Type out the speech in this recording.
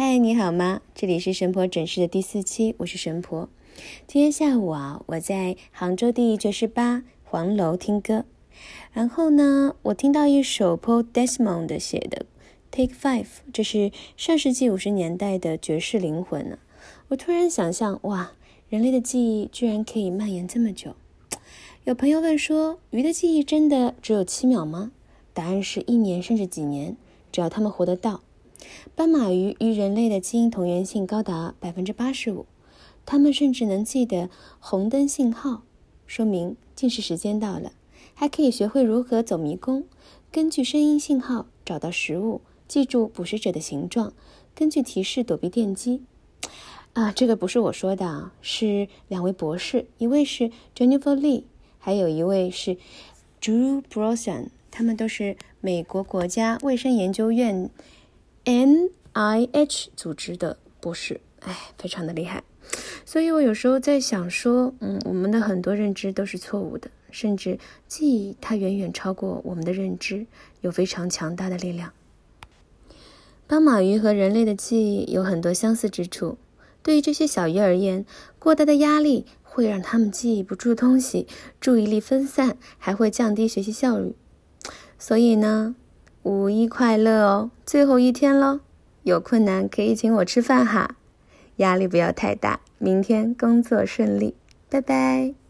嗨，你好吗？这里是神婆诊室的第四期，我是神婆。今天下午啊，我在杭州第九十八黄楼听歌，然后呢，我听到一首 Paul Desmond 写的《Take Five》，这是上世纪五十年代的爵士灵魂呢。我突然想象，哇，人类的记忆居然可以蔓延这么久。有朋友问说，鱼的记忆真的只有七秒吗？答案是一年甚至几年，只要他们活得到。斑马鱼与人类的基因同源性高达百分之八十五，它们甚至能记得红灯信号，说明进食时间到了，还可以学会如何走迷宫，根据声音信号找到食物，记住捕食者的形状，根据提示躲避电击。啊，这个不是我说的啊，是两位博士，一位是 Jennifer Lee，还有一位是 Drew Brosan，他们都是美国国家卫生研究院。NIH 组织的博士，哎，非常的厉害。所以我有时候在想说，嗯，我们的很多认知都是错误的，甚至记忆它远远超过我们的认知，有非常强大的力量。斑马鱼和人类的记忆有很多相似之处。对于这些小鱼而言，过大的压力会让他们记不住东西，注意力分散，还会降低学习效率。所以呢？五一快乐哦！最后一天喽，有困难可以请我吃饭哈，压力不要太大。明天工作顺利，拜拜。